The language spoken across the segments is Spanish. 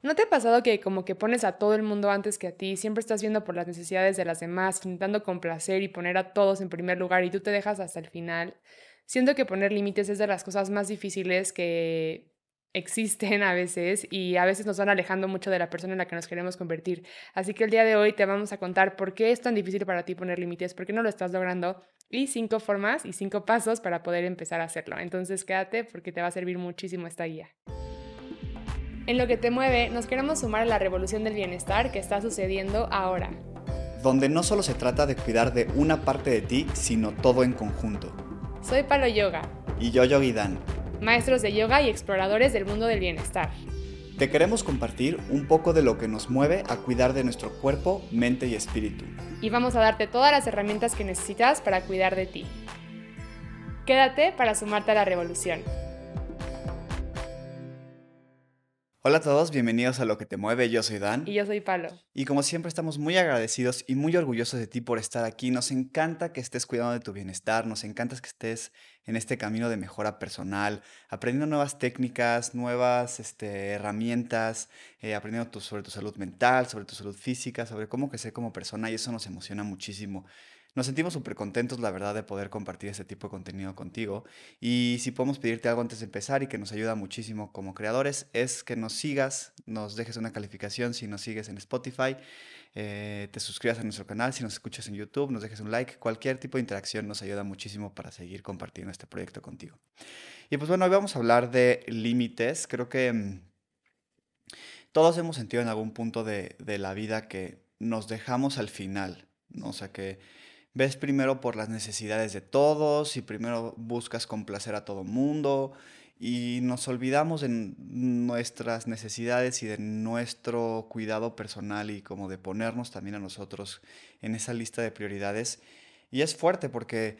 ¿No te ha pasado que como que pones a todo el mundo antes que a ti, siempre estás viendo por las necesidades de las demás, intentando complacer y poner a todos en primer lugar y tú te dejas hasta el final? Siento que poner límites es de las cosas más difíciles que existen a veces y a veces nos van alejando mucho de la persona en la que nos queremos convertir. Así que el día de hoy te vamos a contar por qué es tan difícil para ti poner límites, por qué no lo estás logrando y cinco formas y cinco pasos para poder empezar a hacerlo. Entonces quédate porque te va a servir muchísimo esta guía. En lo que te mueve, nos queremos sumar a la revolución del bienestar que está sucediendo ahora. Donde no solo se trata de cuidar de una parte de ti, sino todo en conjunto. Soy Palo Yoga. Y yo, Yogi Dan. Maestros de yoga y exploradores del mundo del bienestar. Te queremos compartir un poco de lo que nos mueve a cuidar de nuestro cuerpo, mente y espíritu. Y vamos a darte todas las herramientas que necesitas para cuidar de ti. Quédate para sumarte a la revolución. Hola a todos, bienvenidos a Lo que te mueve, yo soy Dan. Y yo soy Palo. Y como siempre estamos muy agradecidos y muy orgullosos de ti por estar aquí. Nos encanta que estés cuidando de tu bienestar, nos encanta que estés en este camino de mejora personal, aprendiendo nuevas técnicas, nuevas este, herramientas, eh, aprendiendo sobre tu salud mental, sobre tu salud física, sobre cómo crecer como persona y eso nos emociona muchísimo. Nos sentimos súper contentos, la verdad, de poder compartir este tipo de contenido contigo. Y si podemos pedirte algo antes de empezar y que nos ayuda muchísimo como creadores, es que nos sigas, nos dejes una calificación si nos sigues en Spotify, eh, te suscribas a nuestro canal, si nos escuchas en YouTube, nos dejes un like. Cualquier tipo de interacción nos ayuda muchísimo para seguir compartiendo este proyecto contigo. Y pues bueno, hoy vamos a hablar de límites. Creo que mm, todos hemos sentido en algún punto de, de la vida que nos dejamos al final, ¿no? O sea, que ves primero por las necesidades de todos y primero buscas complacer a todo mundo y nos olvidamos de nuestras necesidades y de nuestro cuidado personal y como de ponernos también a nosotros en esa lista de prioridades. Y es fuerte porque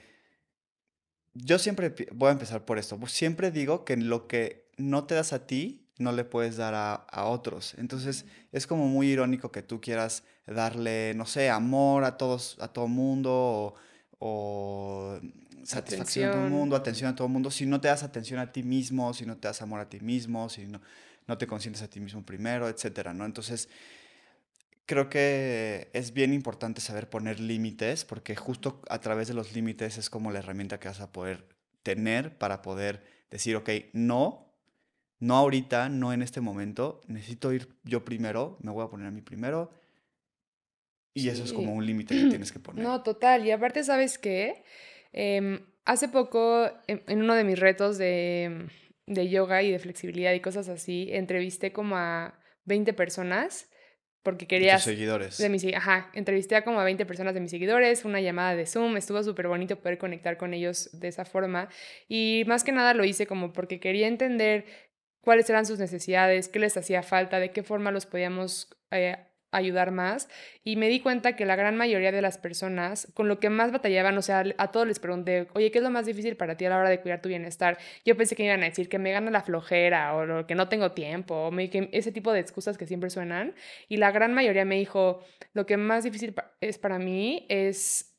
yo siempre voy a empezar por esto, siempre digo que lo que no te das a ti, no le puedes dar a, otros. Entonces es como muy irónico que tú quieras darle, no sé, amor a todos, a todo mundo o, satisfacción a todo el mundo, atención a todo el mundo, si no te das atención a ti mismo, si no te das amor a ti mismo, si no, no te consientes a ti mismo primero, etcétera, ¿no? Entonces, creo que es bien importante saber poner límites, porque justo a través de los límites es como la herramienta que vas a poder tener para poder decir, ok, no, no ahorita, no en este momento, necesito ir yo primero, me voy a poner a mí primero. Y eso es como un límite que tienes que poner. No, total. Y aparte, ¿sabes qué? Em, hace poco, en, uno de mis retos de, de yoga y de flexibilidad y cosas así, entrevisté como a 20 personas porque quería... De seguidores. De mis, ajá, entrevisté a como a 20 personas de mis seguidores, una llamada de Zoom, estuvo súper bonito poder conectar con ellos de esa forma y más que nada lo hice como porque quería entender cuáles eran sus necesidades, qué les hacía falta, de qué forma los podíamos eh, ayudar más. Y me di cuenta que la gran mayoría de las personas con lo que más batallaban, o sea, a todos les pregunté, oye, ¿qué es lo más difícil para ti a la hora de cuidar tu bienestar? Yo pensé que iban a decir que me gana la flojera o que no tengo tiempo, o ese tipo de excusas que siempre suenan. Y la gran mayoría me dijo, lo que más difícil es para mí es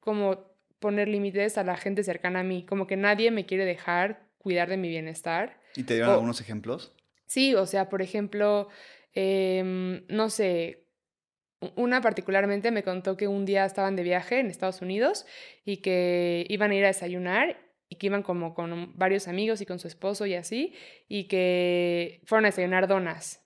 como poner límites a la gente cercana a mí, como que nadie me quiere dejar cuidar de mi bienestar ¿Y te dieron algunos ejemplos? Sí, o sea, por ejemplo, em, no sé, una particularmente me contó que un día estaban de viaje en Estados Unidos y que iban a ir a desayunar y que iban como con varios amigos y con su esposo y así, y que fueron a desayunar donas.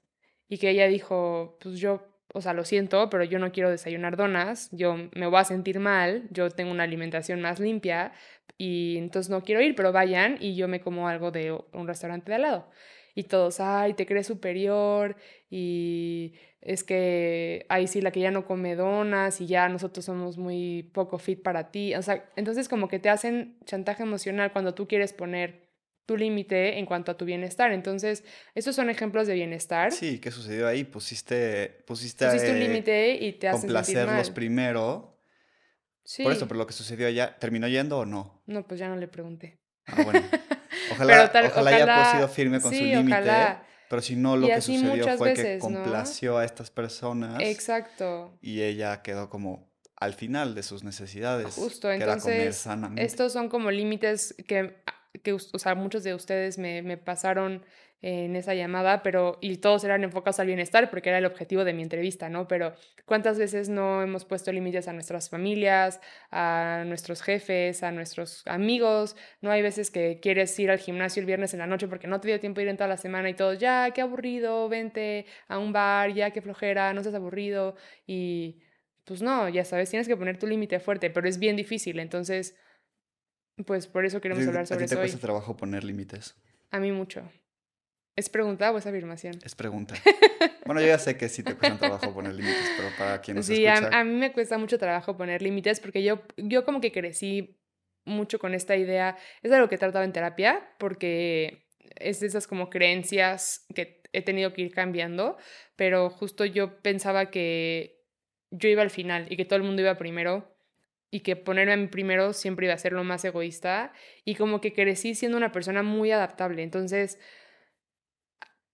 Y que ella dijo, pues yo, o sea, lo siento, pero yo no quiero desayunar donas, yo me voy a sentir mal, yo tengo una alimentación más limpia, y entonces no quiero ir, pero vayan y yo me como algo de un restaurante de al lado. Y todos, ay, te crees superior y es que ahí sí la que ya no come donas y ya nosotros somos muy poco fit para ti. O sea, entonces como que te hacen chantaje emocional cuando tú quieres poner tu límite en cuanto a tu bienestar. Entonces, esos son ejemplos de bienestar. Sí, ¿qué sucedió ahí? Pusiste, pusiste, pusiste un límite y te hacen complacerlos primero por eso, pero lo que sucedió allá, ¿terminó yendo o no? No, pues ya no le pregunté. Ah, bueno. Ojalá, ojalá, haya sido firme con su límite. Pero si no, lo que sucedió fue que complació a estas personas. Exacto. Y ella quedó como al final de sus necesidades. Justo, que entonces. Era comer sanamente. Estos son como límites que, que, o sea, muchos de ustedes me, me pasaron en esa llamada, pero y todos eran enfocados al bienestar porque era el objetivo de mi entrevista, ¿no? Pero ¿cuántas veces no hemos puesto límites a nuestras familias, a nuestros jefes, a nuestros amigos? No hay veces que quieres ir al gimnasio el viernes en la noche porque no te dio tiempo ir en toda la semana y todos, ya, qué aburrido, vente a un bar, ya, qué flojera, no seas aburrido y pues no, ya sabes, tienes que poner tu límite fuerte, pero es bien difícil, entonces pues por eso queremos hablar sobre ¿A ti te eso cuesta trabajo poner límites? A mí mucho. ¿Es pregunta o es afirmación? Es pregunta. bueno, yo ya sé que sí te cuesta trabajo poner límites, pero para quien nos sí, escucha... a, a, mí me cuesta mucho trabajo poner límites porque yo, yo como que crecí mucho con esta idea. Es algo que he tratado en terapia porque es de esas como creencias que he tenido que ir cambiando, pero justo yo pensaba que yo iba al final y que todo el mundo iba primero y que ponerme a mí primero siempre iba a ser lo más egoísta y como que crecí siendo una persona muy adaptable. Entonces,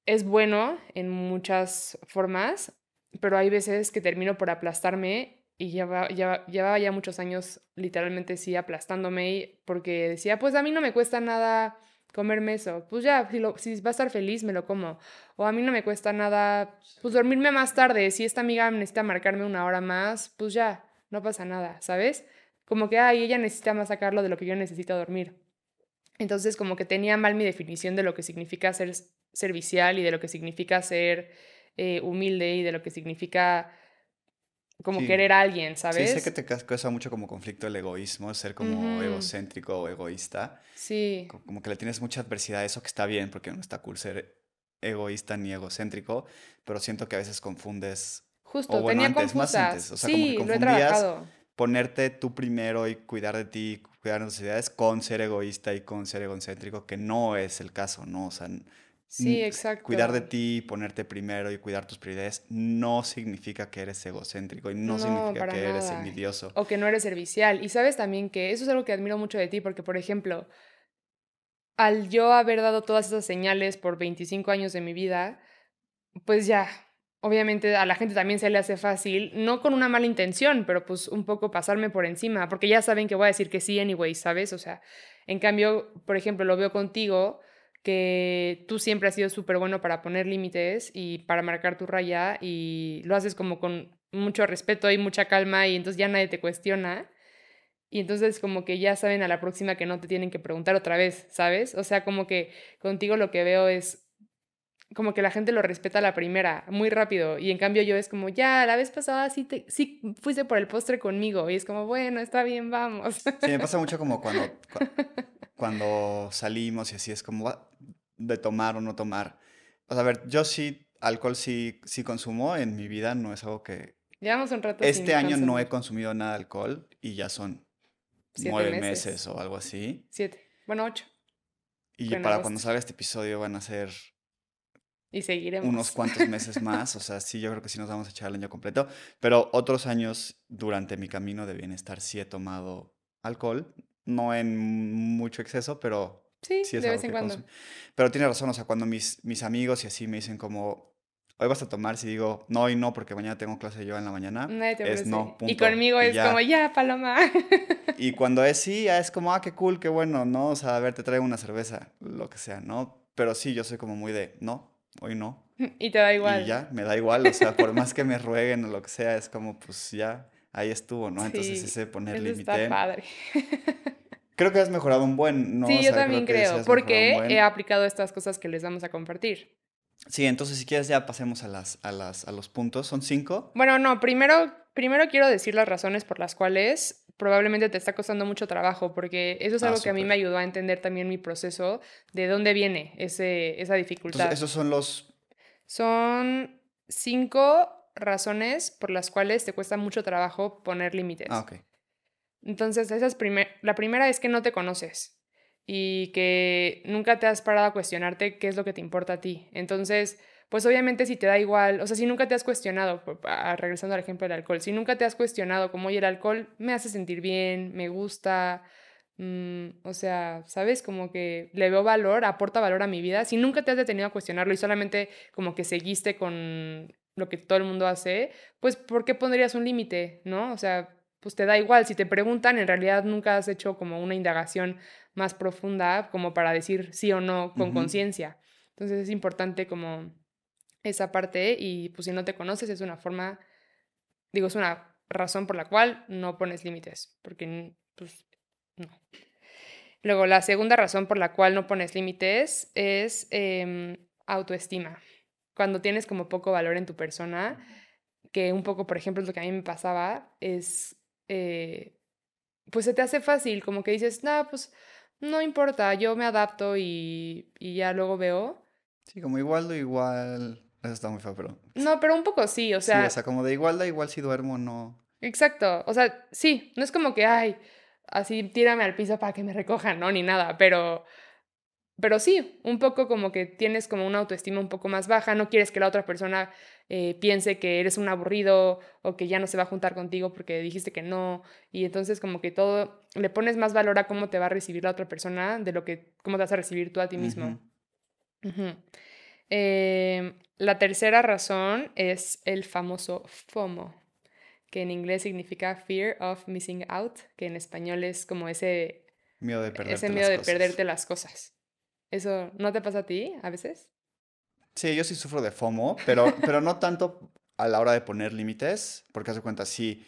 es bueno en muchas formas, pero hay veces que termino por aplastarme y llevaba ya, llevaba ya muchos años literalmente sí aplastándome porque decía, pues a mí no me cuesta nada comerme eso, pues ya, si, lo, si va a estar feliz, me lo como. O a mí no me cuesta nada, pues dormirme más tarde, si esta amiga necesita marcarme una hora más, pues ya, no pasa nada, ¿sabes? Como que, ay, ella necesita más sacarlo de lo que yo necesito dormir. Entonces, como que tenía mal mi definición de lo que significa ser servicial y de lo que significa ser eh, humilde y de lo que significa como Sí. querer a alguien, Sí, ¿sabes? sé que te causa mucho como conflicto el egoísmo, ser como egocéntrico o egoísta. Sí, co- Como que le tienes mucha adversidad a eso, que está bien, porque no está cool ser egoísta ni egocéntrico, pero siento que a veces confundes justo, o bueno, tenía antes, más antes, o sea, como que sí, lo he confundías ponerte tú primero y cuidar de ti, cuidar de tus necesidades con ser egoísta y con ser egocéntrico, que no es el caso, ¿no? O sea, Sí, exacto. cuidar de ti, ponerte primero y cuidar tus prioridades no significa que eres egocéntrico y no, No, significa que eres envidioso. O que no eres servicial. Y sabes también que eso es algo que admiro mucho de ti, porque, por ejemplo, al yo haber dado todas esas señales por 25 años de mi vida, pues ya, obviamente a la gente también se le hace fácil, no con una mala intención, pero pues un poco pasarme por encima, porque ya saben que voy a decir que sí anyway, ¿sabes? O sea, en cambio, por ejemplo, lo veo contigo, que tú siempre has sido súper bueno para poner límites y para marcar tu raya y lo haces como con mucho respeto y mucha calma y entonces ya nadie te cuestiona. Y entonces como que ya saben a la próxima que no te tienen que preguntar otra vez, ¿sabes? O sea, como que contigo lo que veo es como que la gente lo respeta a la primera, muy rápido. Y en cambio yo es como, ya, la vez pasada sí, te, sí fuiste por el postre conmigo. Y es como, bueno, está bien, vamos. Sí, me pasa mucho como cuando, cua- cuando salimos y así es como "Ah, de tomar o no tomar. O sea, a ver, yo sí, alcohol sí, sí consumo en mi vida, no es algo que... Llevamos un rato sin Este año no he consumido nada de alcohol y ya son Siete nueve meses. meses o algo así. Siete, bueno, ocho. Y para agosto. cuando salga este episodio van a ser Y seguiremos. unos cuantos meses más. O sea, sí, yo creo que sí nos vamos a echar el año completo. Pero otros años durante mi camino de bienestar sí he tomado alcohol. No en mucho exceso, pero Sí, sí es de algo vez en cuando. Pero tiene razón, o sea, cuando mis, mis amigos y así me dicen como, hoy vas a tomar, si digo, no, hoy no, porque mañana tengo clase yo en la mañana, Nadie te es no, y punto. conmigo Y es ya. como, ya, paloma. Y cuando es sí, es como, ah, qué cool, qué bueno, ¿no? O sea, a ver, te traigo una cerveza, lo que sea, ¿no? Pero sí, yo soy como muy de, no, hoy no. y te da igual. Y ya, me da igual, o sea, por más que me rueguen o lo que sea, es como, pues ya, ahí estuvo, ¿no? Entonces Sí, ese poner límite. padre. Creo que has mejorado un buen, ¿no? sí, O yo también creo, un porque he aplicado estas cosas que les vamos a compartir. Sí, entonces si quieres ya pasemos a las, a las, a los puntos. Son cinco. Bueno, no, primero, primero quiero decir las razones por las cuales probablemente te está costando mucho trabajo, porque eso es Ah, algo que a mí me ayudó a entender también mi proceso, de dónde viene ese, esa dificultad. Entonces, esos son los. Son cinco razones por las cuales te cuesta mucho trabajo poner límites. Ah, ok. Entonces, esa es primer- la primera es que no te conoces y que nunca te has parado a cuestionarte qué es lo que te importa a ti. Entonces, pues obviamente si te da igual, o sea, si nunca te has cuestionado, por- a- regresando al ejemplo del alcohol, si nunca te has cuestionado como, oye, el alcohol me hace sentir bien, me gusta, mm, o sea, ¿sabes? Como que le veo valor, aporta valor a mi vida. Si nunca te has detenido a cuestionarlo y solamente como que seguiste con lo que todo el mundo hace, pues ¿por qué pondrías un límite, no? O sea, pues te da igual. Si te preguntan, en realidad nunca has hecho como una indagación más profunda como para decir sí o no con conciencia. Entonces es importante como esa parte y pues si no te conoces es una forma, digo, es una razón por la cual no pones límites, porque pues no. Luego, la segunda razón por la cual no pones límites es em, autoestima. Cuando tienes como poco valor en tu persona, que un poco, por ejemplo, es lo que a mí me pasaba, es, eh, pues se te hace fácil, como que dices, no, pues no importa, yo me adapto y, y ya luego veo. Sí, como igual o igual. Eso está muy feo, pero. No, pero un poco sí, o sea. Sí, o sea, como de igual da igual si duermo o no. Exacto, o sea, sí, no es como que, ay, así tírame al piso para que me recojan, no, ni nada, pero, pero sí, un poco como que tienes como una autoestima un poco más baja, no quieres que la otra persona eh, piense que eres un aburrido o que ya no se va a juntar contigo porque dijiste que no, y entonces como que todo, le pones más valor a cómo te va a recibir la otra persona de lo que, cómo te vas a recibir tú a ti mismo. Em, la tercera razón es el famoso FOMO, que en inglés significa Fear of Missing Out, que en español es como ese miedo de perderte, ese miedo de perderte las cosas. ¿Eso no te pasa a ti a veces? Sí, yo sí sufro de FOMO, pero, pero no tanto a la hora de poner límites, porque hace cuenta, sí,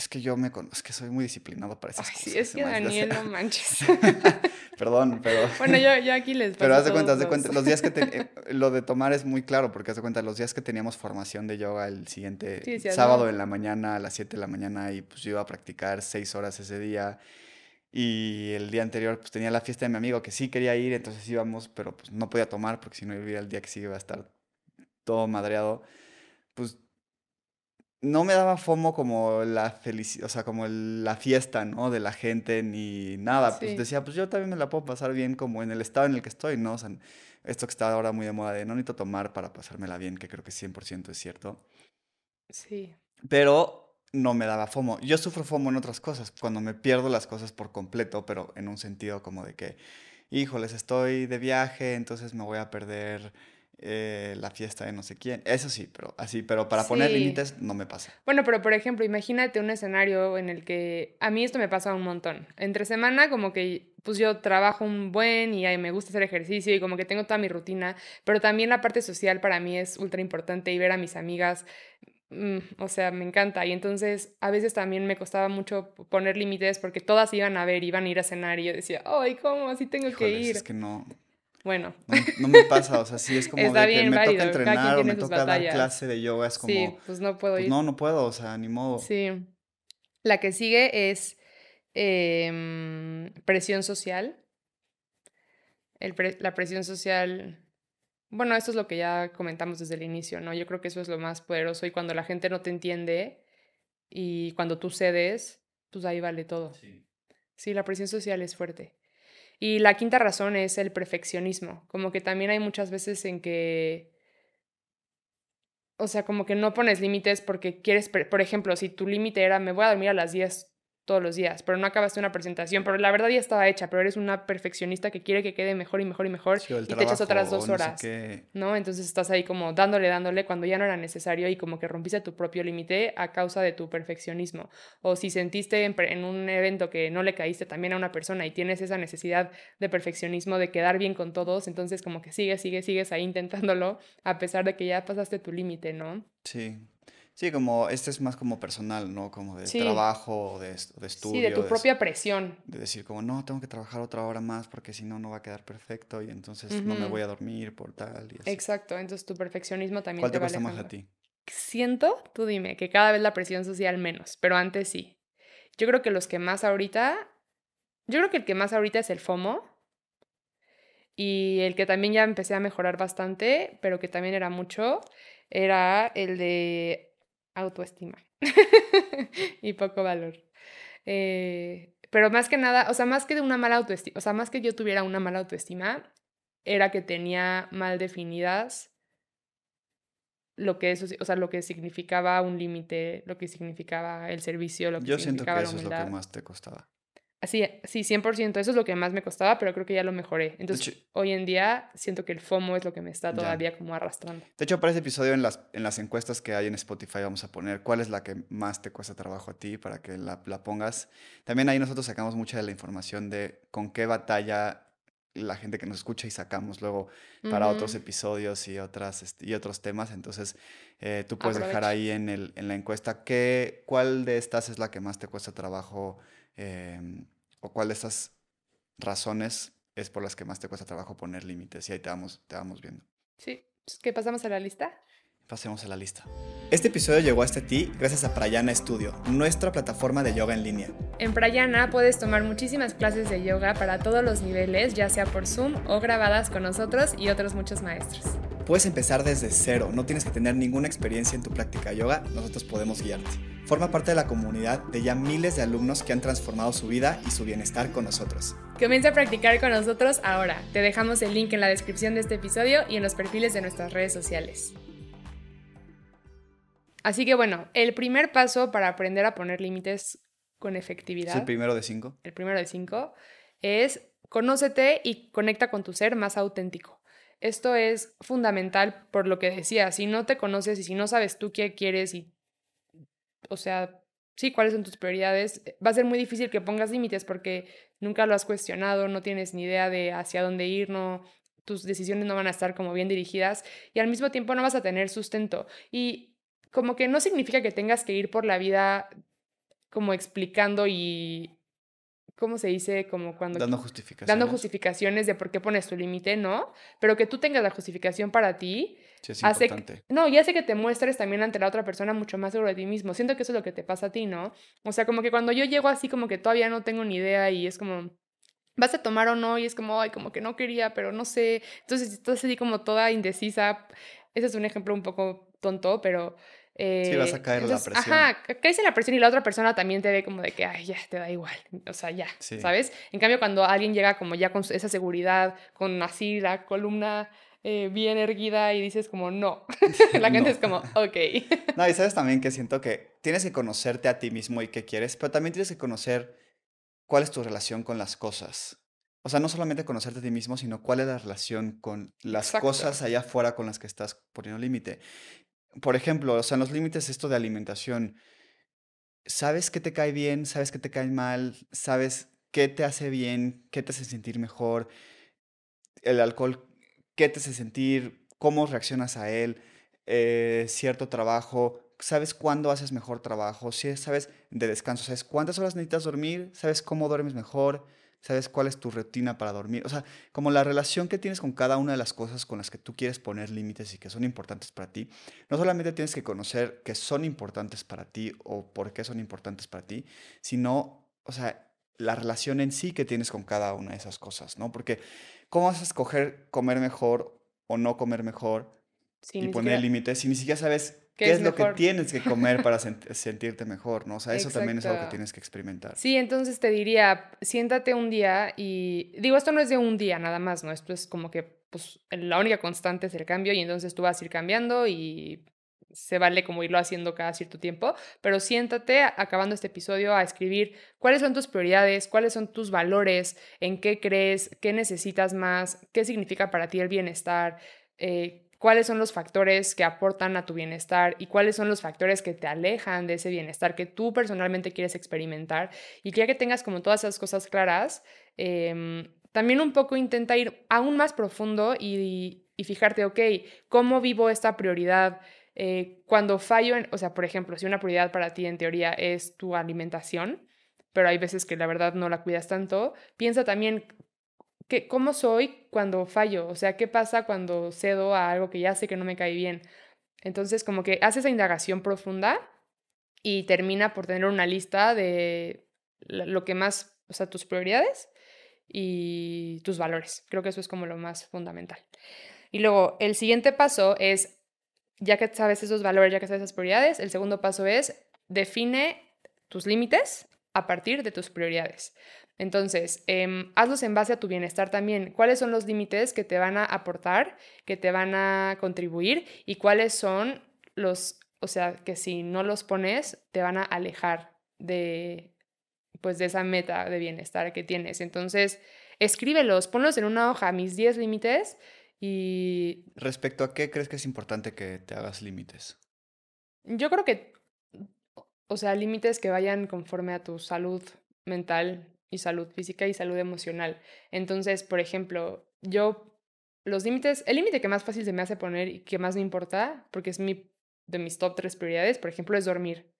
es que yo me conozco, es que soy muy disciplinado para esas Ay, cosas. Sí, es que Daniel, no manches. Perdón, pero... Bueno, yo, yo aquí les Pero haz de cuenta, haz de cuenta, los días que... Te... lo de tomar es muy claro, porque haz de cuenta, los días que teníamos formación de yoga el siguiente Sí, sí, sábado ¿no? en la mañana, a las 7 de la mañana, y pues yo iba a practicar 6 horas ese día. Y el día anterior pues tenía la fiesta de mi amigo que sí quería ir, entonces íbamos, pero pues no podía tomar porque si no iba el día que sí iba a estar todo madreado. Pues no me daba fomo como la felicidad, o sea, como el- la fiesta, ¿no? De la gente ni nada. Pues decía, pues yo también me la puedo pasar bien como en el estado en el que estoy, ¿no? O sea, esto que está ahora muy de moda de no necesito tomar para pasármela bien, que creo que 100% es cierto. Sí. Pero no me daba FOMO. Yo sufro FOMO en otras cosas, cuando me pierdo las cosas por completo, pero en un sentido como de que, híjoles, estoy de viaje, entonces me voy a perder eh, la fiesta de no sé quién. Eso sí, pero así, pero para poner límites no me pasa. Bueno, pero por ejemplo, imagínate un escenario en el que a mí esto me pasa un montón. Entre semana como que pues yo trabajo un buen y ay, me gusta hacer ejercicio y como que tengo toda mi rutina, pero también la parte social para mí es ultra importante y ver a mis amigas, mm, o sea, me encanta. Y entonces a veces también me costaba mucho poner límites porque todas iban a ver, iban a ir a cenar y yo decía, ay, ¿cómo? Así tengo que ir. es que no, Bueno, no, no me pasa, o sea, sí es como Está de que me válido, toca entrenar o me toca dar clase de yoga, es como, sí, pues no puedo pues ir. no, no puedo, o sea, ni modo. Sí. La que sigue es em, presión social. El pre- la presión social, bueno, esto es lo que ya comentamos desde el inicio, ¿no? Yo creo que eso es lo más poderoso y cuando la gente no te entiende y cuando tú cedes, pues ahí vale todo. Sí, la presión social es fuerte. Y la quinta razón es el perfeccionismo. Como que también hay muchas veces en que, o sea, como que no pones límites porque quieres, por ejemplo, si tu límite era me voy a dormir a las 10 todos los días, pero no acabaste una presentación, pero la verdad ya estaba hecha, pero eres una perfeccionista que quiere que quede mejor y mejor y mejor Sí, y te echas otras trabajo, dos no sé horas. qué. ¿no? Entonces estás ahí como dándole, dándole cuando ya no era necesario y como que rompiste tu propio límite a causa de tu perfeccionismo. O si sentiste en, en un evento que no le caíste también a una persona y tienes esa necesidad de perfeccionismo, de quedar bien con todos, entonces como que sigues, sigues, sigues ahí intentándolo a pesar de que ya pasaste tu límite, ¿no? Sí. Sí, como este es más como personal, ¿no? Como de Sí. trabajo, de, de estudio. Sí, de tu de- propia presión. de decir como, no, tengo que trabajar otra hora más porque si no, no va a quedar perfecto y entonces no me voy a dormir por tal y así. Exacto, entonces tu perfeccionismo también ¿Cuál te te cuesta más a ti? Siento, tú dime, que cada vez la presión social menos, pero antes sí. Yo creo que los que más ahorita, yo creo que el que más ahorita es el FOMO y el que también ya empecé a mejorar bastante, pero que también era mucho, era el de autoestima y poco valor. Eh, pero más que nada, o sea, más que de una mala autoestima, o sea, más que yo tuviera una mala autoestima, era que tenía mal definidas lo que eso, o sea, lo que significaba un límite, lo que significaba el servicio, lo que Yo siento que significaba la eso es lo que más te costaba. Así, sí, 100%, eso es lo que más me costaba, pero creo que ya lo mejoré. Entonces, hecho- hoy en día siento que el FOMO es lo que me está Ya. todavía como arrastrando. De hecho, para ese episodio en las, en las encuestas que hay en Spotify vamos a poner cuál es la que más te cuesta trabajo a ti para que la, la pongas. También ahí nosotros sacamos mucha de la información de con qué batalla la gente que nos escucha y sacamos luego para otros episodios y, otras, este, y otros temas. Entonces, eh, tú puedes dejar ahí en, el, en la encuesta qué, cuál de estas es la que más te cuesta trabajo em, o cuál de estas razones es por las que más te cuesta trabajo poner límites y ahí te vamos, te vamos viendo. Sí, ¿qué pasamos a la lista? Pasemos a la lista. Este episodio llegó hasta ti gracias a Prayana Studio, nuestra plataforma de yoga en línea. En Prayana puedes tomar muchísimas clases de yoga para todos los niveles, ya sea por Zoom o grabadas con nosotros y otros muchos maestros. Puedes empezar desde cero, no tienes que tener ninguna experiencia en tu práctica yoga, nosotros podemos guiarte. Forma parte de la comunidad de ya miles de alumnos que han transformado su vida y su bienestar con nosotros. Comienza a practicar con nosotros ahora. Te dejamos el link en la descripción de este episodio y en los perfiles de nuestras redes sociales. Así que bueno, el primer paso para aprender a poner límites con efectividad. ¿Es el primero de cinco? El primero de cinco es conócete y conecta con tu ser más auténtico. Esto es fundamental por lo que decía, si no te conoces y si no sabes tú qué quieres y, o sea, sí, cuáles son tus prioridades, va a ser muy difícil que pongas límites porque nunca lo has cuestionado, no tienes ni idea de hacia dónde ir, no, tus decisiones no van a estar como bien dirigidas y al mismo tiempo no vas a tener sustento. Y como que no significa que tengas que ir por la vida como explicando y, ¿cómo se dice? Como cuando... Dando justificaciones. Dando justificaciones de por qué pones tu límite, ¿no? Pero que tú tengas la justificación para ti. Sí, es hace importante. no, y hace que te muestres también ante la otra persona mucho más seguro de ti mismo. Siento que eso es lo que te pasa a ti, ¿no? O sea, como que cuando yo llego así como que todavía no tengo ni idea y es como... ¿Vas a tomar o no? Y es como, ay, como que no quería, pero no sé. Entonces, estás así como toda indecisa. Ese es un ejemplo un poco tonto, pero sí, vas a eh, caer en la presión. Ajá, caes en la presión y la otra persona también te ve como de que, ay, ya, te da igual. O sea, ya, ¿sabes? En cambio, cuando alguien llega como ya con esa seguridad, con así la columna eh, bien erguida y dices como, no. la gente es como, ok. no, y sabes también que siento que tienes que conocerte a ti mismo y qué quieres, pero también tienes que conocer cuál es tu relación con las cosas. O sea, no solamente conocerte a ti mismo, sino cuál es la relación con las cosas allá afuera con las que estás poniendo límite por ejemplo, o sea, en los límites esto de alimentación, ¿sabes qué te cae bien? ¿Sabes qué te cae mal? ¿Sabes qué te hace bien? ¿Qué te hace sentir mejor? El alcohol, ¿qué te hace sentir? ¿Cómo reaccionas a él? Eh, cierto trabajo, ¿sabes cuándo haces mejor trabajo? ¿Sabes de descanso? ¿Sabes cuántas horas necesitas dormir? ¿Sabes cómo duermes mejor? Sabes cuál es tu rutina para dormir. O sea, como la relación que tienes con cada una de las cosas con las que tú quieres poner límites y que son importantes para ti, no solamente tienes que conocer que son importantes para ti o por qué son importantes para ti, sino, o sea, la relación en sí que tienes con cada una de esas cosas, ¿no? Porque ¿cómo vas a escoger comer mejor o no comer mejor y poner límites si ni siquiera sabes ¿Qué, es, lo que tienes que comer para sentirte mejor, no? O sea, eso también es algo que tienes que experimentar. Sí, entonces te diría, siéntate un día y digo, esto no es de un día nada más, ¿no? Esto es como que pues la única constante es el cambio y entonces tú vas a ir cambiando y se vale como irlo haciendo cada cierto tiempo, pero siéntate acabando este episodio a escribir cuáles son tus prioridades, cuáles son tus valores, en qué crees, qué necesitas más, qué significa para ti el bienestar, eh, cuáles son los factores que aportan a tu bienestar y cuáles son los factores que te alejan de ese bienestar que tú personalmente quieres experimentar. Y ya que tengas como todas esas cosas claras, em, también un poco intenta ir aún más profundo y, fijarte, ok, ¿cómo vivo esta prioridad? Eh, cuando fallo, o sea, por ejemplo, si una prioridad para ti en teoría es tu alimentación, pero hay veces que la verdad no la cuidas tanto, piensa también ¿Cómo soy cuando fallo? O sea, ¿qué pasa cuando cedo a algo que ya sé que no me cae bien? Entonces, como que hace esa indagación profunda y termina por tener una lista de lo que más, o sea, tus prioridades y tus valores. Creo que eso es como lo más fundamental. Y luego, el siguiente paso es, ya que sabes esos valores, ya que sabes esas prioridades, el segundo paso es define tus límites a partir de tus prioridades. Entonces, em, hazlos en base a tu bienestar también. ¿Cuáles son los límites que te van a aportar, que te van a contribuir y cuáles son los, o sea, que si no los pones, te van a alejar de, pues, de esa meta de bienestar que tienes. Entonces, escríbelos, ponlos en una hoja, mis 10 límites y... Respecto a qué crees que es importante que te hagas límites? Yo creo que, o sea, límites que vayan conforme a tu salud mental y salud física y salud emocional. Entonces, por ejemplo, yo los límites, el límite que más fácil se me hace poner y que más me importa, porque es mi, de mis top tres prioridades, por ejemplo, es dormir.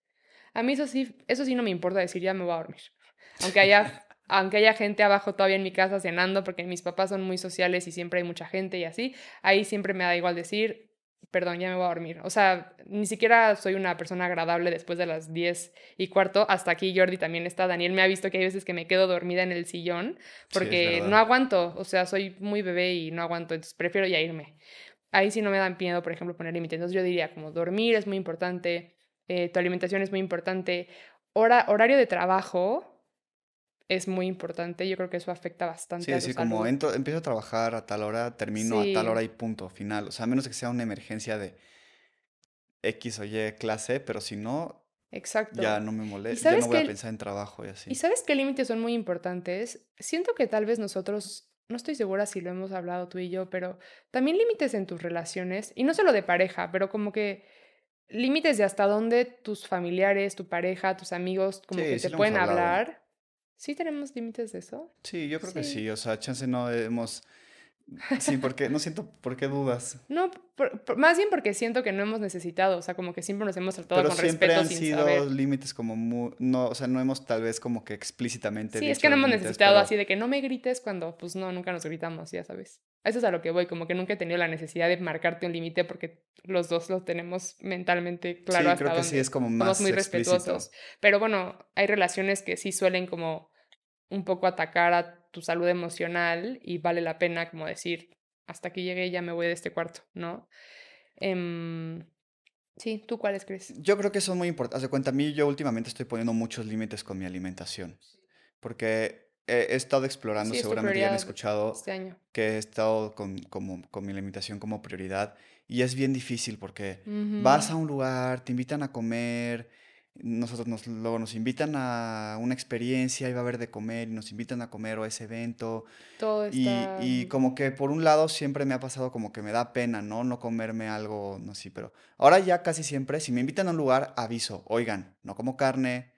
A mí eso sí, eso sí no me importa decir, ya me voy a dormir. Aunque haya, aunque haya gente abajo todavía en mi casa cenando, porque mis papás son muy sociales y siempre hay mucha gente y así, ahí siempre me da igual decir, perdón, ya me voy a dormir. O sea, ni siquiera soy una persona agradable después de las 10 y cuarto. Hasta aquí Jordi también está. Daniel me ha visto que hay veces que me quedo dormida en el sillón porque no aguanto. O sea, soy muy bebé y no aguanto. Entonces prefiero ya irme. Ahí sí no me dan miedo, por ejemplo, poner límites. Entonces yo diría como dormir es muy importante, eh, tu alimentación es muy importante, hora, horario de trabajo es muy importante. Yo creo que eso afecta bastante. Sí, a así como empiezo a trabajar a tal hora, termino a tal hora y punto, final. O sea, a menos que sea una emergencia de X o Y clase, pero si no, Exacto. ya no me molesta, ya no voy a pensar en trabajo y así. ¿Y sabes qué límites son muy importantes? Siento que tal vez nosotros, no estoy segura si lo hemos hablado tú y yo, pero también límites en tus relaciones, y no solo de pareja, pero como que límites de hasta dónde tus familiares, tu pareja, tus amigos, como que te pueden hablar ¿Sí tenemos límites de eso? Sí, yo creo que sí. O sea, chance no hemos Sí, porque no siento por qué dudas. No, más bien porque siento que no hemos necesitado, o sea, como que siempre nos hemos tratado con respeto han sido límites como muy, no, o sea, no hemos tal vez como que explícitamente Sí, es que no hemos necesitado así de que no me grites cuando pues no, nunca nos gritamos, ya sabes. Eso es a lo que voy, como que nunca he tenido la necesidad de marcarte un límite porque los dos lo tenemos mentalmente claro sí, creo que sí es como más somos muy respetuosos. Pero bueno, hay relaciones que sí suelen como un poco atacar a tu salud emocional y vale la pena como decir, hasta aquí llegué, ya me voy de este cuarto, ¿no? Em, sí, ¿tú cuáles crees? Yo creo que son muy importantes. de cuenta, a mí yo últimamente estoy poniendo muchos límites con mi alimentación, porque he, estado explorando, seguramente ya han escuchado este que he estado con, como, con mi alimentación como prioridad y es bien difícil porque vas a un lugar, te invitan a comer nosotros nos, luego nos invitan a una experiencia, iba a haber de comer y nos invitan a comer o a ese evento. Todo está... y, y, como que por un lado siempre me ha pasado como que me da pena, ¿no? No comerme algo, no sé, pero ahora ya casi siempre, si me invitan a un lugar, aviso, oigan, no como carne,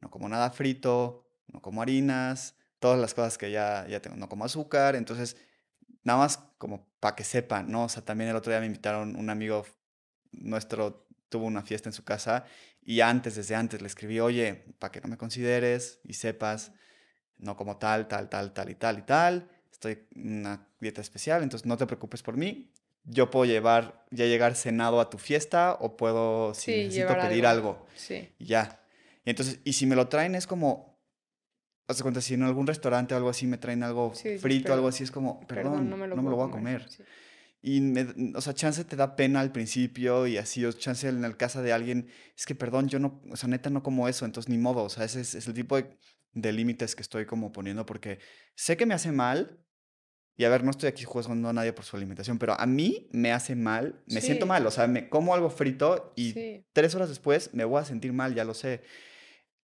no como nada frito, no como harinas, todas las cosas que ya, ya tengo, no como azúcar, entonces nada más como para que sepan, ¿no? O sea, también el otro día me invitaron un amigo nuestro tuvo una fiesta en su casa y antes, desde antes, le escribí, oye, para que no me consideres y sepas, no como tal, tal, tal, tal y tal y tal, estoy en una dieta especial, entonces no te preocupes por mí. Yo puedo llevar, ya llegar cenado a tu fiesta o puedo, si necesito pedir algo. Sí. Y ya. Y entonces, y si me lo traen es como, haz cuenta, si en algún restaurante o algo así me traen algo frito, algo así, es como, perdón, no me lo, voy a comer. Y, o sea, chance te da pena al principio y así, o chance en el casa de alguien, es que perdón, yo no, o sea, neta no como eso, entonces ni modo, o sea, ese es, el tipo de, límites que estoy como poniendo porque sé que me hace mal, y a ver, no estoy aquí juzgando a nadie por su alimentación, pero a mí me hace mal, me siento mal, o sea, me como algo frito y tres horas después me voy a sentir mal, ya lo sé.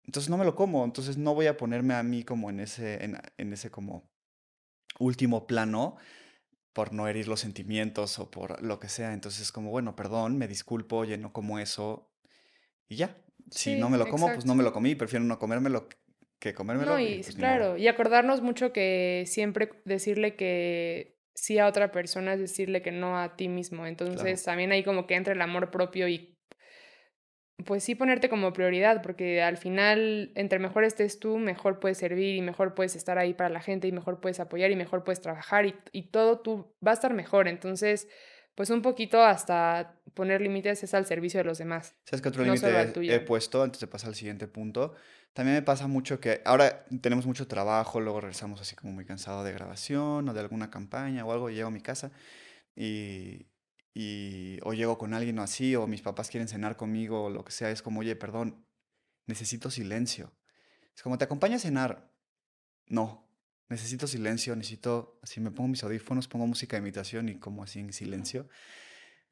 Entonces no me lo como, entonces no voy a ponerme a mí como en ese, en, en ese como último plano por no herir los sentimientos o por lo que sea. Entonces es como, bueno, perdón, me disculpo, oye, no como eso y ya. Si no me lo como, pues no me lo comí, prefiero no comérmelo que comérmelo. No, y, pues claro, y acordarnos mucho que siempre decirle que sí a otra persona es decirle que no a ti mismo. Entonces también hay como que entra el amor propio y pues sí ponerte como prioridad, porque al final, entre mejor estés tú, mejor puedes servir y mejor puedes estar ahí para la gente y mejor puedes apoyar y mejor puedes trabajar y, y todo tú va a estar mejor. Entonces, pues un poquito hasta poner límites es al servicio de los demás. ¿Sabes qué otro límite he, puesto antes de pasar al siguiente punto? También me pasa mucho que ahora tenemos mucho trabajo, luego regresamos así como muy cansado de grabación o de alguna campaña o algo, y llego a mi casa y, y o llego con alguien o así, o mis papás quieren cenar conmigo o lo que sea, es como, oye, perdón, necesito silencio. Es como, ¿te acompaña a cenar? No, necesito silencio, necesito, así me pongo mis audífonos, pongo música de imitación y como así en silencio,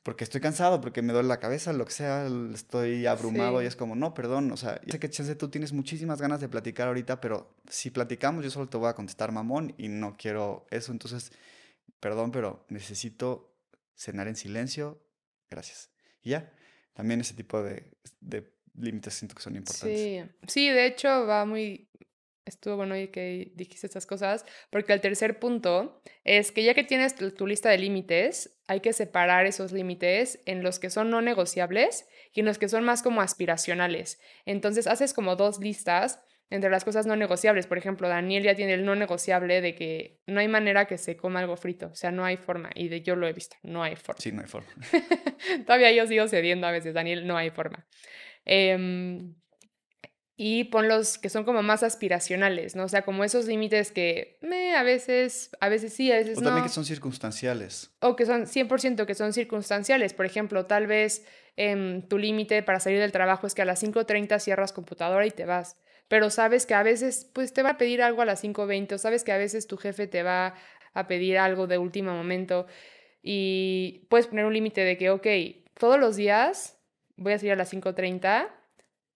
porque estoy cansado, porque me duele la cabeza, lo que sea, estoy abrumado y es como, no, perdón, o sea, sé que chance tú tienes muchísimas ganas de platicar ahorita, pero si platicamos yo solo te voy a contestar mamón y no quiero eso, entonces, perdón, pero necesito cenar en silencio, gracias. Y ya, también ese tipo de, límites siento que son importantes. Sí, sí, de hecho va muy, estuvo bueno y que dijiste estas cosas, porque el tercer punto es que ya que tienes tu, lista de límites, hay que separar esos límites en los que son no negociables y en los que son más como aspiracionales. Entonces haces como dos listas entre las cosas no negociables. Por ejemplo, Daniel ya tiene el no negociable de que no hay manera que se coma algo frito, o sea, no hay forma. Y de yo lo he visto, no hay forma. Sí, no hay forma. Todavía yo sigo cediendo a veces, Daniel, no hay forma. Em, y pon los que son como más aspiracionales, ¿no? O sea, como esos límites que me, a veces, a veces sí, a veces no. O también que son circunstanciales. O que son 100% que son circunstanciales. Por ejemplo, tal vez em, tu límite para salir del trabajo es que a las 5.30 cierras computadora y te vas. Pero sabes que a veces, pues te va a pedir algo a las 5.20 o sabes que a veces tu jefe te va a pedir algo de último momento y puedes poner un límite de que, ok, todos los días voy a salir a las 5.30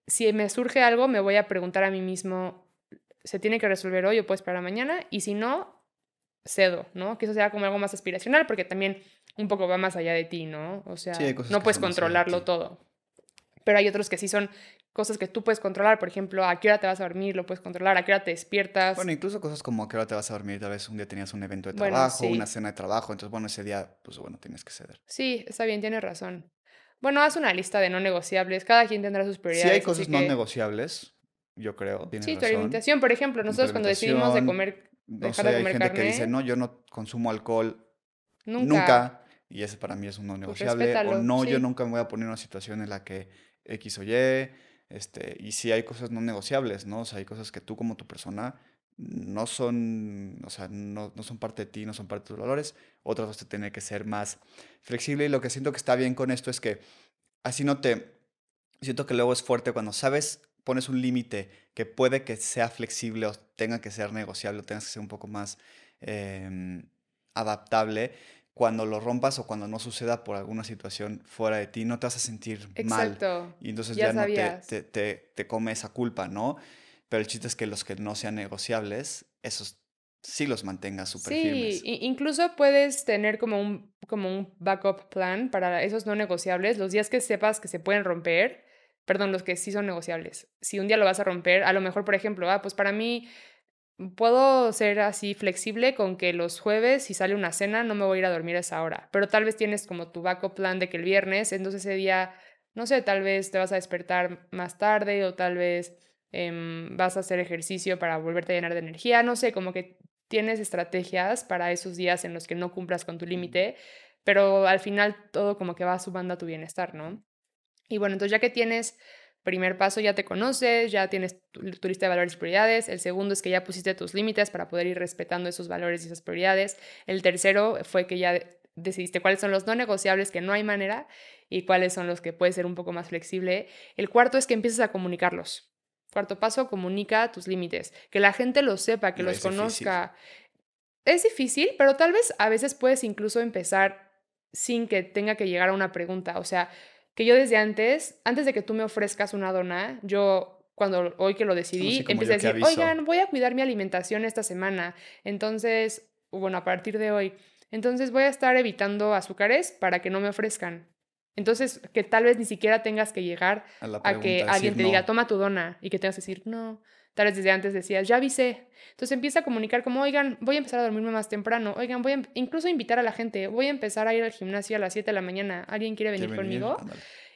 si me surge algo, me voy a preguntar a mí mismo, ¿se tiene que resolver hoy o puedo esperar mañana? Y si no, cedo, ¿no? Que eso sea como algo más aspiracional, porque también un poco va más allá de ti, ¿no? O sea, no puedes controlarlo todo. Pero hay otros que sí son cosas que tú puedes controlar, por ejemplo, a qué hora te vas a dormir, lo puedes controlar, a qué hora te despiertas. Bueno, incluso cosas como a qué hora te vas a dormir, tal vez un día tenías un evento de trabajo, una cena de trabajo, entonces, bueno, ese día, pues bueno, tienes que ceder. Sí, está bien, tienes razón. Bueno, haz una lista de no negociables. Cada quien tendrá sus prioridades. Sí hay cosas no negociables, yo creo. sí, tu alimentación. Por ejemplo, nosotros cuando decidimos de comer, dejar de comer hay gente que dice, no, yo no consumo alcohol nunca. y ese para mí es un no pues negociable. o no, yo nunca me voy a poner en una situación en la que X o Y. Este, y sí hay cosas no negociables, ¿no? O sea, hay cosas que tú como tu persona no son, o sea, no, no, son parte de ti, no son parte de tus valores, otras vas a tener que ser más flexible y lo que siento que está bien con esto es que así no te, siento que luego es fuerte cuando sabes, pones un límite que puede que sea flexible o tenga que ser negociable o tengas que ser un poco más em, adaptable, cuando lo rompas o cuando no suceda por alguna situación fuera de ti, no te vas a sentir Exacto. mal. Y entonces ya, no te, te, te, te come esa culpa, ¿no? Pero el chiste es que los que no sean negociables, esos sí los mantengas súper firmes. Sí, incluso puedes tener como un, como un backup plan para esos no negociables, los días que sepas que se pueden romper, perdón, los que sí son negociables. Si un día lo vas a romper, a lo mejor, por ejemplo, ah, pues para mí puedo ser así flexible con que los jueves, si sale una cena, no me voy a ir a dormir a esa hora. Pero tal vez tienes como tu backup plan de que el viernes, entonces ese día, no sé, tal vez te vas a despertar más tarde o tal vez Em, vas a hacer ejercicio para volverte a llenar de energía, no sé, como que tienes estrategias para esos días en los que no cumplas con tu límite, pero al final todo como que va sumando a tu bienestar, ¿no? Y bueno, entonces ya que tienes primer paso, ya te conoces, ya tienes tu, lista de valores y prioridades. El segundo es que ya pusiste tus límites para poder ir respetando esos valores y esas prioridades. El tercero fue que ya decidiste cuáles son los no negociables que no hay manera y cuáles son los que puede ser un poco más flexible. El cuarto es que empieces a comunicarlos. Cuarto paso, comunica tus límites. Que la gente los sepa, que los conozca. Es difícil, pero tal vez a veces puedes incluso empezar sin que tenga que llegar a una pregunta. O sea, que yo desde antes, antes de que tú me ofrezcas una dona, yo cuando hoy que lo decidí, empecé a decir, oigan, voy a cuidar mi alimentación esta semana. Entonces, bueno, a partir de hoy, entonces voy a estar evitando azúcares para que no me ofrezcan. Entonces, que tal vez ni siquiera tengas que llegar a, que alguien te diga, toma tu dona, y que tengas que decir, no. Tal vez desde antes decías, ya avisé. Entonces empieza a comunicar como, oigan, voy a empezar a dormirme más temprano. Oigan, voy a incluso invitar a la gente. Voy a empezar a ir al gimnasio a las 7 de la mañana. ¿Alguien quiere venir conmigo?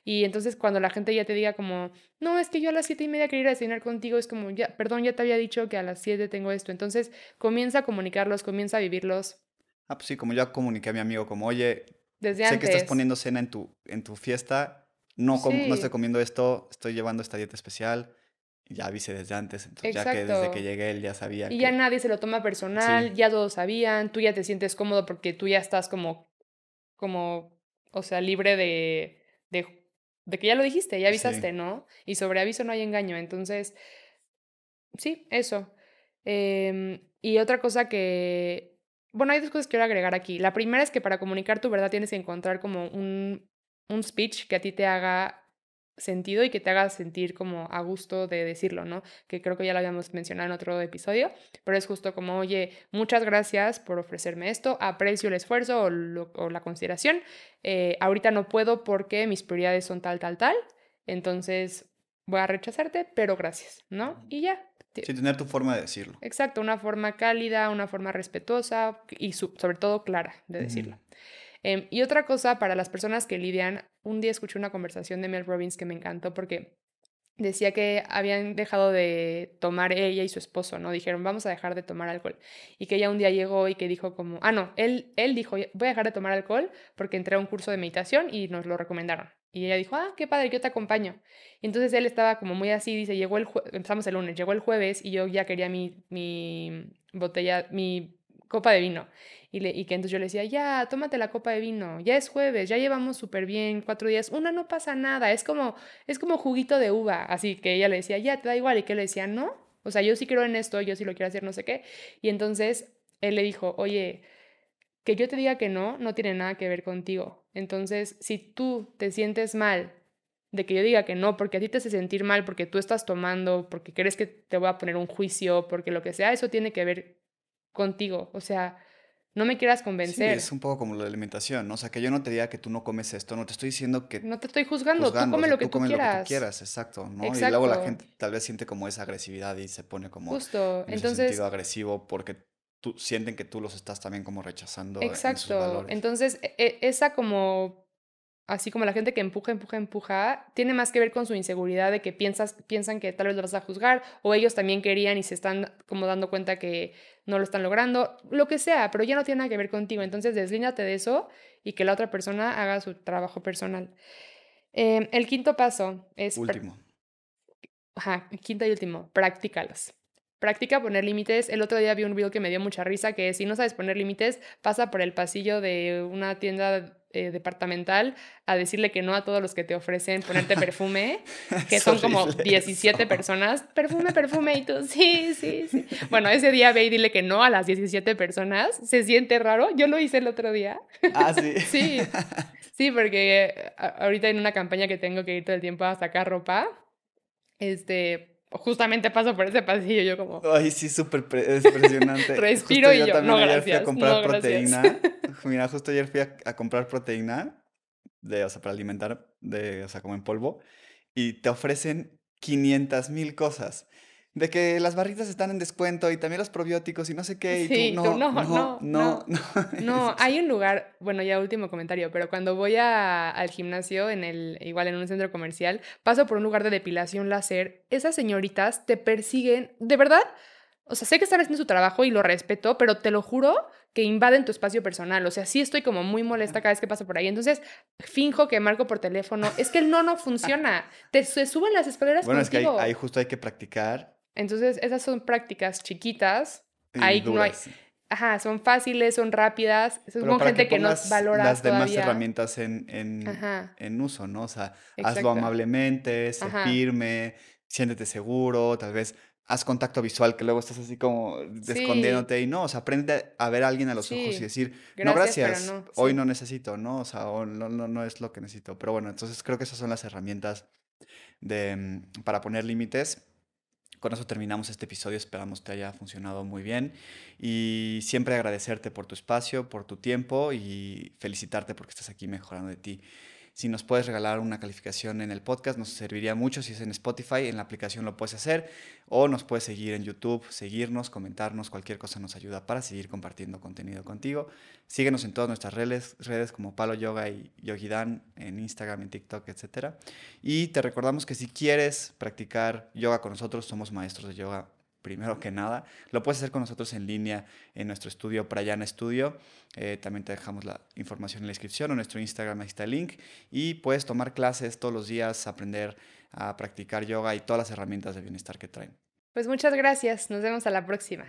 Y entonces cuando la gente ya te diga como, no, es que yo a las siete y media quería ir a cenar contigo, es como, ya, perdón, ya te había dicho que a las 7 tengo esto. Entonces comienza a comunicarlos, comienza a vivirlos. Ah, pues sí, como yo comuniqué a mi amigo, como, oye, sé que estás poniendo cena en tu, en tu fiesta. No, no estoy comiendo esto, estoy llevando esta dieta especial. Ya avisé desde antes, entonces ya que desde que llegué él ya sabía. Y ya nadie se lo toma personal, ya todos sabían, tú ya te sientes cómodo porque tú ya estás como, como, o sea, libre de, de, de que ya lo dijiste, ya avisaste, ¿no? Y sobre aviso no hay engaño, entonces, sí, eso. Em, y otra cosa que, bueno, hay dos cosas que quiero agregar aquí. La primera es que para comunicar tu verdad tienes que encontrar como un, un speech que a ti te haga sentido y que te haga sentir como a gusto de decirlo, ¿no? Que creo que ya lo habíamos mencionado en otro episodio, pero es justo como, oye, muchas gracias por ofrecerme esto, aprecio el esfuerzo o, la consideración, eh, ahorita no puedo porque mis prioridades son tal, tal, tal, entonces voy a rechazarte, pero gracias, ¿no? Y ya, Sí, tener tu forma de decirlo. Exacto, una forma cálida, una forma respetuosa y sobre todo clara de decirlo. Em, y otra cosa para las personas que lidian, un día escuché una conversación de Mel Robbins que me encantó porque decía que habían dejado de tomar ella y su esposo, ¿no? Dijeron, vamos a dejar de tomar alcohol. Y que ella un día llegó y que dijo como, ah, no, él, él dijo, voy a dejar de tomar alcohol porque entré a un curso de meditación y nos lo recomendaron. Y ella dijo, ah, qué padre, yo te acompaño. Y entonces él estaba como muy así, dice, llegó el empezamos el lunes, llegó el jueves y yo ya quería mi, mi botella, mi copa de vino. Y, le, y que entonces yo le decía, ya, tómate la copa de vino, ya es jueves, ya llevamos súper bien, cuatro días, una no pasa nada, es como, es como juguito de uva, así que ella le decía, ya, te da igual, y que le decía, no, o sea, yo sí creo en esto, yo sí lo quiero hacer, no sé qué. Y entonces él le dijo, oye, que yo te diga que no, no tiene nada que ver contigo. Entonces, si tú te sientes mal de que yo diga que no, porque a ti te hace sentir mal, porque tú estás tomando, porque crees que te voy a poner un juicio, porque lo que sea, eso tiene que ver contigo. O sea, no me quieras convencer. Sí, es un poco como la alimentación, ¿no? O sea, que yo no te diga que tú no comes esto, no te estoy diciendo que... No te estoy juzgando, tú come lo que tú, quieras. lo que tú quieras, exacto, ¿no? Y luego la gente tal vez siente como esa agresividad y se pone como... Justo, en entonces... Ese sentido agresivo porque tú, sienten que tú los estás también como rechazando. Exacto, entonces e, e, esa como así como la gente que empuja, empuja, empuja, tiene más que ver con su inseguridad de que piensas, piensan que tal vez lo vas a juzgar o ellos también querían y se están como dando cuenta que no lo están logrando, lo que sea, pero ya no tiene nada que ver contigo. Entonces deslíñate de eso y que la otra persona haga su trabajo personal. Em, el quinto paso es... Último. Ajá, quinto y último, practícalos. Practica poner límites. El otro día vi un video que me dio mucha risa, que si no sabes poner límites, pasa por el pasillo de una tienda eh, departamental a decirle que no a todos los que te ofrecen ponerte perfume, que son como 17 personas. Perfume, perfume, y tú, sí, sí, sí. Bueno, ese día ve y dile que no a las 17 personas. Se siente raro. Yo lo hice el otro día. Ah, sí. sí. Sí, porque ahorita en una campaña que tengo que ir todo el tiempo a sacar ropa, este, justamente paso por ese pasillo yo como... Ay, sí, súper impresionante. Respiro y yo, yo no, gracias. Fui a comprar no, proteína. Mira, justo ayer fui a, comprar proteína, de, o sea, para alimentar, de, o sea, como en polvo, y te ofrecen 500 mil cosas de que las barritas están en descuento y también los probióticos y no sé qué. Y sí, tú, no, no, no, no, no, hay un lugar, bueno, ya último comentario, pero cuando voy a, al gimnasio, en el, igual en un centro comercial, paso por un lugar de depilación láser, esas señoritas te persiguen, de verdad, o sea, sé que están haciendo su trabajo y lo respeto, pero te lo juro que invaden tu espacio personal. O sea, sí estoy como muy molesta cada vez que paso por ahí. Entonces, finjo que marco por teléfono. Es que el no no funciona. Te suben las escaleras Bueno, es que ahí, justo hay que practicar entonces, esas son prácticas chiquitas. ahí no hay. Ajá, son fáciles, son rápidas. Son gente que, no valora las demás herramientas en, en, en, uso, ¿no? O sea, hazlo amablemente, sé firme, siéntete seguro, tal vez haz contacto visual, que luego estás así como escondiéndote y no, o sea, aprende a ver a alguien a los ojos y decir, no, gracias, hoy no necesito, ¿no? O sea, no, no, no es lo que necesito. Pero bueno, entonces creo que esas son las herramientas de, mm, para poner límites con eso terminamos este episodio, esperamos te haya funcionado muy bien y siempre agradecerte por tu espacio, por tu tiempo y felicitarte porque estás aquí mejorando de ti. Si nos puedes regalar una calificación en el podcast, nos serviría mucho. Si es en Spotify, en la aplicación lo puedes hacer. O nos puedes seguir en YouTube, seguirnos, comentarnos. Cualquier cosa nos ayuda para seguir compartiendo contenido contigo. Síguenos en todas nuestras redes, redes como Palo Yoga y Yogidan, en Instagram, en TikTok, etc. Y te recordamos que si quieres practicar yoga con nosotros, somos maestros de yoga primero que nada. Lo puedes hacer con nosotros en línea en nuestro estudio Prayana Studio. Eh, también te dejamos la información en la descripción o nuestro Instagram, ahí está el link. Y puedes tomar clases todos los días, aprender a practicar yoga y todas las herramientas de bienestar que traen. Pues muchas gracias, nos vemos a la próxima.